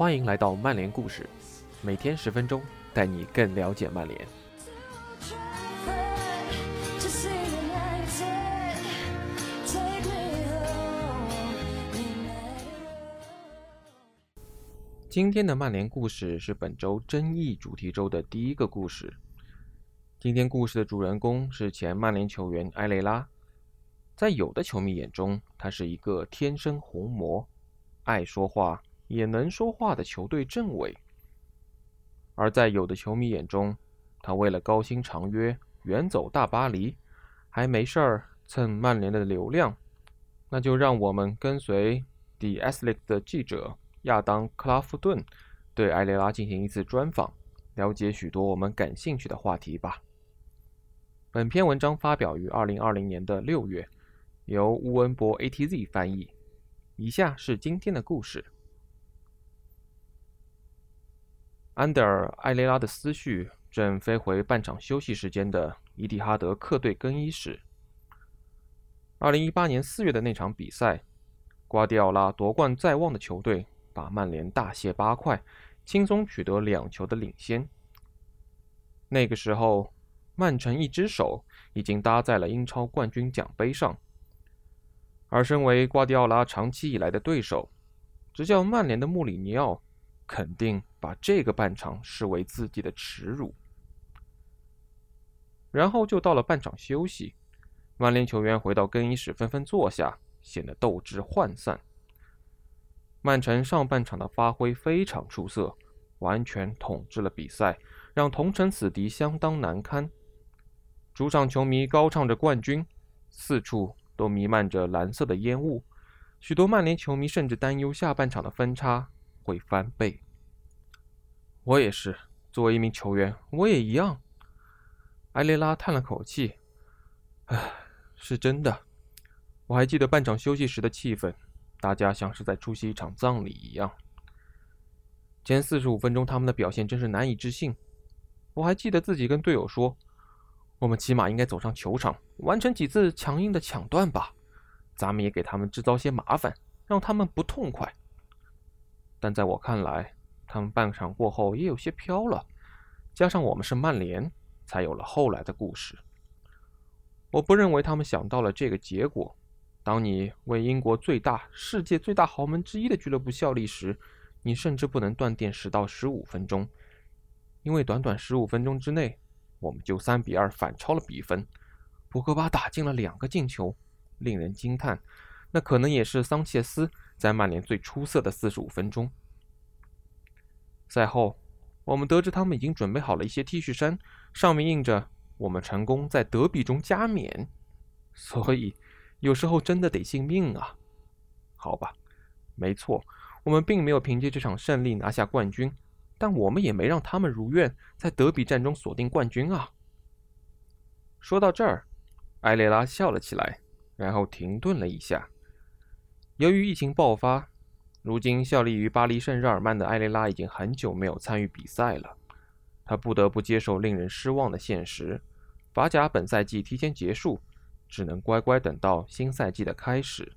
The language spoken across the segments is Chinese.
欢迎来到曼联故事，每天十分钟，带你更了解曼联。今天的曼联故事是本周争议主题周的第一个故事。今天故事的主人公是前曼联球员埃雷拉。在有的球迷眼中，他是一个天生红魔，爱说话也能说话的球队政委；而在有的球迷眼中，他为了高薪长约远走大巴黎，还没事儿蹭曼联的流量。那就让我们跟随 The Athletic 的记者亚当·克拉夫顿，对埃雷拉进行一次专访，了解许多我们感兴趣的话题吧。本篇文章发表于二零二零年的六月。由乌恩博 ATZ 翻译。以下是今天的故事。安德尔·艾雷拉的思绪正飞回半场休息时间的伊蒂哈德客队更衣室。二零一八年四月的那场比赛，瓜迪奥拉夺冠在望的球队把曼联大卸八块，轻松取得两球的领先。那个时候，曼城一只手已经搭在了英超冠军奖杯上。而身为瓜迪奥拉长期以来的对手，执教曼联的穆里尼奥肯定把这个半场视为自己的耻辱。然后就到了半场休息，曼联球员回到更衣室纷纷坐下，显得斗志涣散。曼城上半场的发挥非常出色，完全统治了比赛，让同城死敌相当难堪。主场球迷高唱着冠军，四处。都弥漫着蓝色的烟雾，许多曼联球迷甚至担忧下半场的分差会翻倍。我也是，作为一名球员，我也一样。埃雷拉叹了口气：“唉，是真的。我还记得半场休息时的气氛，大家像是在出席一场葬礼一样。前四十五分钟，他们的表现真是难以置信。我还记得自己跟队友说。”我们起码应该走上球场，完成几次强硬的抢断吧。咱们也给他们制造些麻烦，让他们不痛快。但在我看来，他们半场过后也有些飘了。加上我们是曼联，才有了后来的故事。我不认为他们想到了这个结果。当你为英国最大、世界最大豪门之一的俱乐部效力时，你甚至不能断电十到十五分钟，因为短短十五分钟之内。我们就三比二反超了比分，博格巴打进了两个进球，令人惊叹。那可能也是桑切斯在曼联最出色的四十五分钟。赛后，我们得知他们已经准备好了一些 T 恤衫，上面印着“我们成功在德比中加冕”。所以，有时候真的得信命啊。好吧，没错，我们并没有凭借这场胜利拿下冠军。但我们也没让他们如愿在德比战中锁定冠军啊！说到这儿，埃雷拉笑了起来，然后停顿了一下。由于疫情爆发，如今效力于巴黎圣日耳曼的埃雷拉已经很久没有参与比赛了。他不得不接受令人失望的现实：法甲本赛季提前结束，只能乖乖等到新赛季的开始。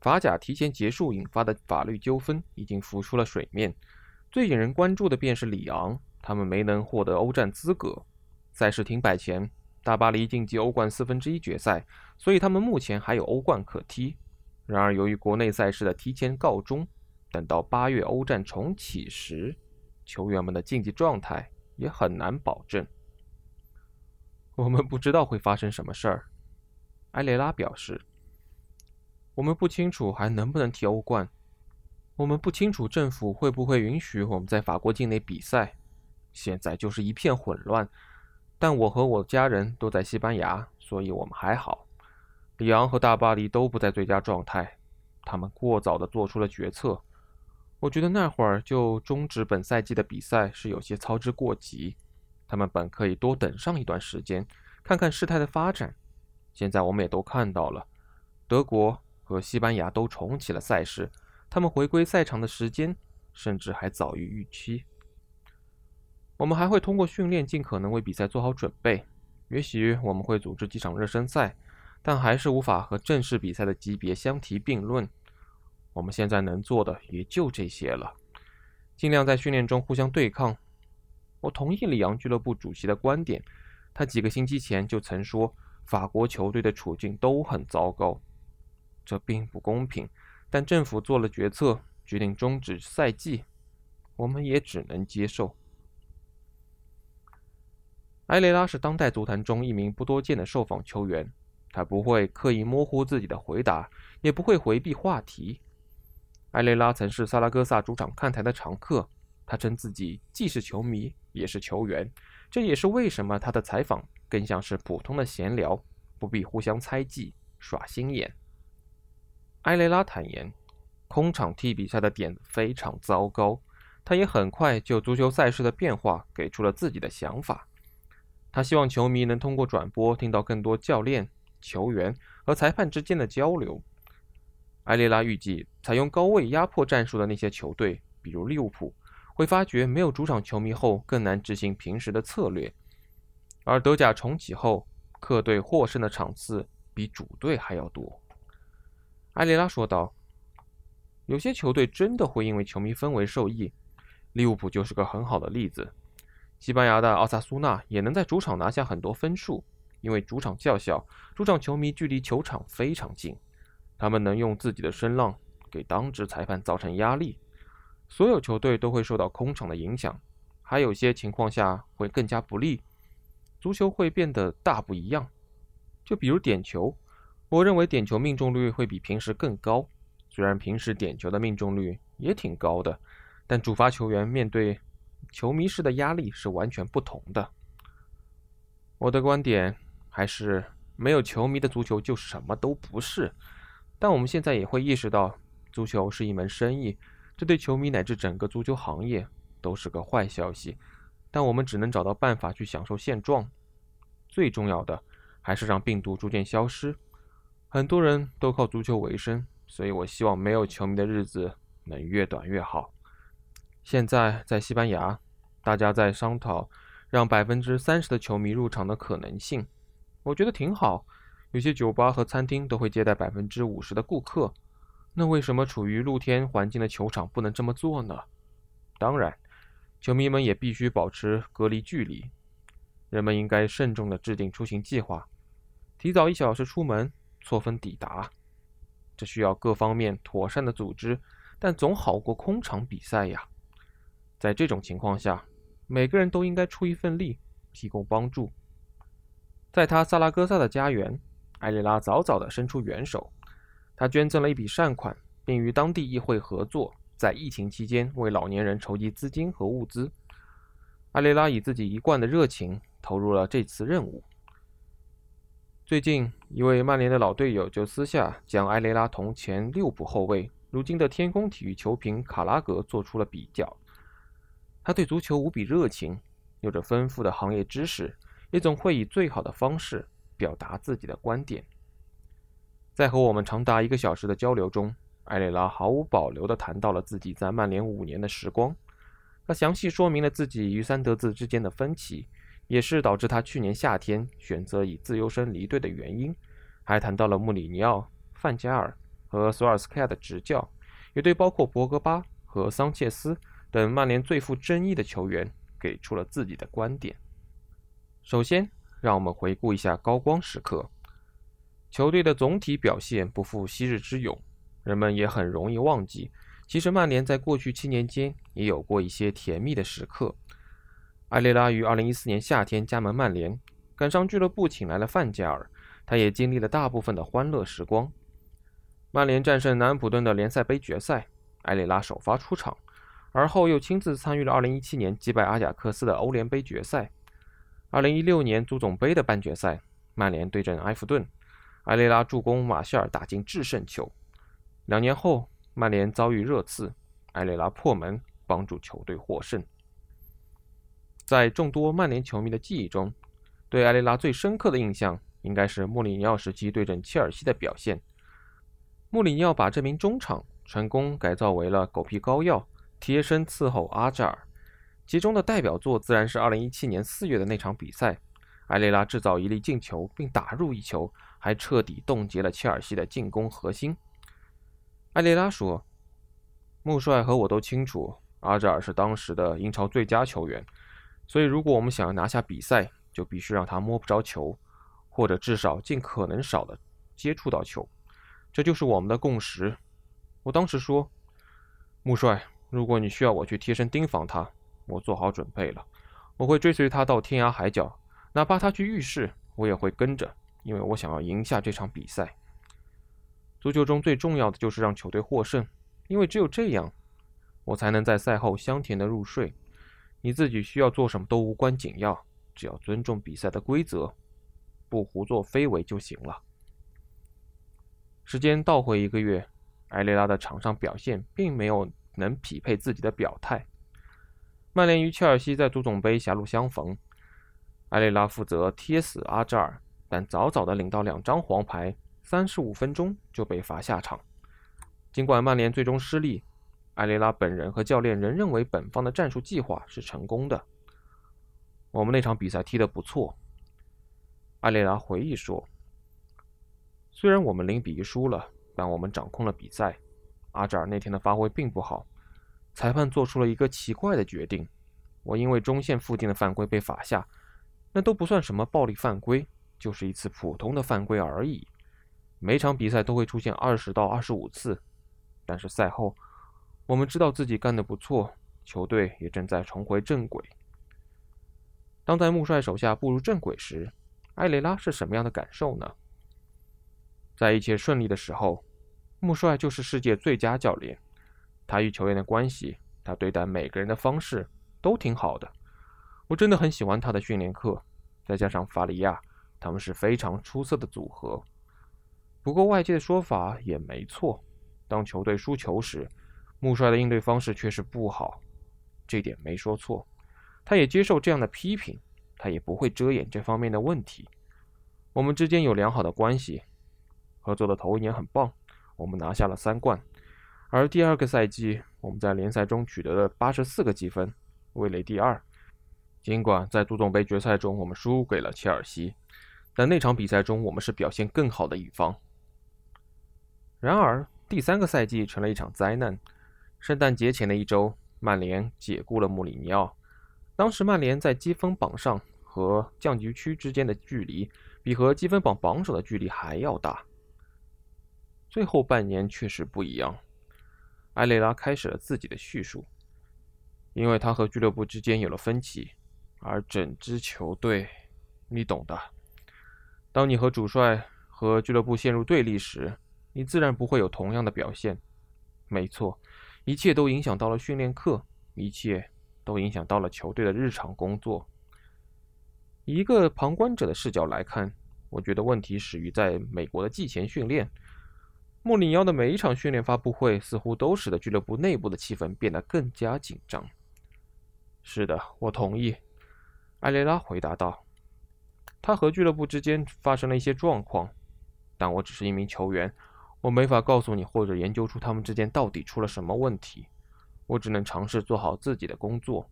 法甲提前结束引发的法律纠纷已经浮出了水面。最引人关注的便是里昂，他们没能获得欧战资格。赛事停摆前，大巴黎晋级欧冠四分之一决赛，所以他们目前还有欧冠可踢。然而，由于国内赛事的提前告终，等到八月欧战重启时，球员们的竞技状态也很难保证。我们不知道会发生什么事儿，埃雷拉表示。我们不清楚还能不能踢欧冠。我们不清楚政府会不会允许我们在法国境内比赛，现在就是一片混乱。但我和我家人都在西班牙，所以我们还好。里昂和大巴黎都不在最佳状态，他们过早地做出了决策。我觉得那会儿就终止本赛季的比赛是有些操之过急。他们本可以多等上一段时间，看看事态的发展。现在我们也都看到了，德国和西班牙都重启了赛事。他们回归赛场的时间甚至还早于预期。我们还会通过训练尽可能为比赛做好准备。也许我们会组织几场热身赛，但还是无法和正式比赛的级别相提并论。我们现在能做的也就这些了，尽量在训练中互相对抗。我同意里昂俱乐部主席的观点，他几个星期前就曾说，法国球队的处境都很糟糕，这并不公平。但政府做了决策，决定终止赛季，我们也只能接受。埃雷拉是当代足坛中一名不多见的受访球员，他不会刻意模糊自己的回答，也不会回避话题。埃雷拉曾是萨拉戈萨主场看台的常客，他称自己既是球迷也是球员，这也是为什么他的采访更像是普通的闲聊，不必互相猜忌、耍心眼。埃雷拉坦言，空场踢比赛的点非常糟糕，他也很快就足球赛事的变化给出了自己的想法。他希望球迷能通过转播听到更多教练、球员和裁判之间的交流。埃雷拉预计，采用高位压迫战术的那些球队，比如利物浦，会发觉没有主场球迷后更难执行平时的策略；而德甲重启后，客队获胜的场次比主队还要多。埃雷拉说道：“有些球队真的会因为球迷氛围受益，利物浦就是个很好的例子。”西班牙的奥萨苏纳也能在主场拿下很多分数，因为主场较小，主场球迷距离球场非常近，他们能用自己的声浪给当值裁判造成压力。所有球队都会受到空场的影响，还有些情况下会更加不利。足球会变得大不一样，就比如点球，我认为点球命中率会比平时更高。虽然平时点球的命中率也挺高的，但主罚球员面对。球迷式的压力是完全不同的。我的观点还是，没有球迷的足球就什么都不是。但我们现在也会意识到，足球是一门生意，这对球迷乃至整个足球行业都是个坏消息。但我们只能找到办法去享受现状。最重要的还是让病毒逐渐消失。很多人都靠足球为生，所以我希望没有球迷的日子能越短越好。现在在西班牙。大家在商讨让百分之三十的球迷入场的可能性，我觉得挺好。有些酒吧和餐厅都会接待百分之五十的顾客，那为什么处于露天环境的球场不能这么做呢？当然，球迷们也必须保持隔离距离。人们应该慎重地制定出行计划，提早一小时出门，错峰抵达。这需要各方面妥善的组织，但总好过空场比赛呀。在这种情况下。每个人都应该出一份力，提供帮助。在他萨拉戈萨的家园，埃雷拉早早地伸出援手。他捐赠了一笔善款，并与当地议会合作，在疫情期间为老年人筹集资金和物资。埃雷拉以自己一贯的热情投入了这次任务。最近，一位曼联的老队友就私下将埃雷拉同前六部后卫、如今的天空体育球评卡拉格做出了比较。他对足球无比热情，有着丰富的行业知识，也总会以最好的方式表达自己的观点。在和我们长达一个小时的交流中，埃雷拉毫无保留地谈到了自己在曼联五年的时光。他详细说明了自己与三德子之间的分歧，也是导致他去年夏天选择以自由身离队的原因。还谈到了穆里尼奥、范加尔和索尔斯克亚的执教，也对包括博格巴和桑切斯。等曼联最富争议的球员给出了自己的观点。首先，让我们回顾一下高光时刻。球队的总体表现不负昔日之勇，人们也很容易忘记，其实曼联在过去七年间也有过一些甜蜜的时刻。埃雷拉于2014年夏天加盟曼联，赶上俱乐部请来了范加尔，他也经历了大部分的欢乐时光。曼联战胜南安普顿的联赛杯决赛，埃雷拉首发出场。而后又亲自参与了2017年击败阿贾克斯的欧联杯决赛，2016年足总杯的半决赛，曼联对阵埃弗顿，埃雷拉助攻马歇尔打进制胜球。两年后，曼联遭遇热刺，埃雷拉破门帮助球队获胜。在众多曼联球迷的记忆中，对埃雷拉最深刻的印象应该是穆里尼奥时期对阵切尔西的表现。穆里尼奥把这名中场成功改造为了狗皮膏药。贴身伺候阿扎尔，其中的代表作自然是2017年4月的那场比赛，埃雷拉制造一粒进球并打入一球，还彻底冻结了切尔西的进攻核心。埃雷拉说：“穆帅和我都清楚，阿扎尔是当时的英超最佳球员，所以如果我们想要拿下比赛，就必须让他摸不着球，或者至少尽可能少的接触到球。这就是我们的共识。我当时说：“穆帅，如果你需要我去贴身盯防他，我做好准备了。我会追随他到天涯海角，哪怕他去浴室，我也会跟着，因为我想要赢下这场比赛。足球中最重要的就是让球队获胜。”因为只有这样，我才能在赛后香甜的入睡。你自己需要做什么都无关紧要，只要尊重比赛的规则，不胡作非为就行了。时间倒回一个月，埃雷拉的场上表现并没有能匹配自己的表态。曼联与切尔西在足总杯狭路相逢，埃雷拉负责贴死阿扎尔，但早早的领到两张黄牌，三十五分钟就被罚下场。尽管曼联最终失利，埃雷拉本人和教练仍认为本方的战术计划是成功的。我们那场比赛踢得不错，埃雷拉回忆说：“虽然我们零比一输了，但我们掌控了比赛。阿扎尔那天的发挥并不好，裁判做出了一个奇怪的决定。我因为中线附近的犯规被罚下，那都不算什么暴力犯规，就是一次普通的犯规而已。每场比赛都会出现二十到二十五次。”但是赛后，我们知道自己干得不错，球队也正在重回正轨。当在穆帅手下步入正轨时，埃雷拉是什么样的感受呢？在一切顺利的时候，穆帅就是世界最佳教练。他与球员的关系，他对待每个人的方式都挺好的。我真的很喜欢他的训练课，再加上法里亚，他们是非常出色的组合。不过外界的说法也没错。当球队输球时，穆帅的应对方式确实不好，这点没说错。他也接受这样的批评，他也不会遮掩这方面的问题。我们之间有良好的关系，合作的头一年很棒，我们拿下了三冠。而第二个赛季，我们在联赛中取得了八十四个积分，位列第二。尽管在足总杯决赛中我们输给了切尔西，但那场比赛中我们是表现更好的一方。然而。第三个赛季成了一场灾难。圣诞节前的一周，曼联解雇了穆里尼奥。当时曼联在积分榜上和降级区之间的距离，比和积分榜榜首的距离还要大。最后半年确实不一样。埃雷拉开始了自己的叙述，因为他和俱乐部之间有了分歧，而整支球队，你懂的。当你和主帅和俱乐部陷入对立时。你自然不会有同样的表现。没错，一切都影响到了训练课，一切都影响到了球队的日常工作。以一个旁观者的视角来看，我觉得问题始于在美国的季前训练。穆里尼奥的每一场训练发布会似乎都使得俱乐部内部的气氛变得更加紧张。是的，我同意。埃雷拉回答道：“他和俱乐部之间发生了一些状况，但我只是一名球员。”我没法告诉你，或者研究出他们之间到底出了什么问题。我只能尝试做好自己的工作。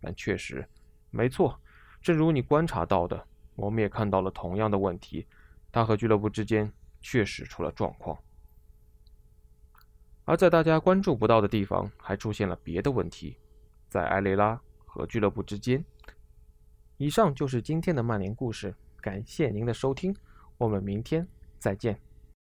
但确实，没错，正如你观察到的，我们也看到了同样的问题。他和俱乐部之间确实出了状况，而在大家关注不到的地方，还出现了别的问题，在埃雷拉和俱乐部之间。以上就是今天的曼联故事，感谢您的收听，我们明天再见。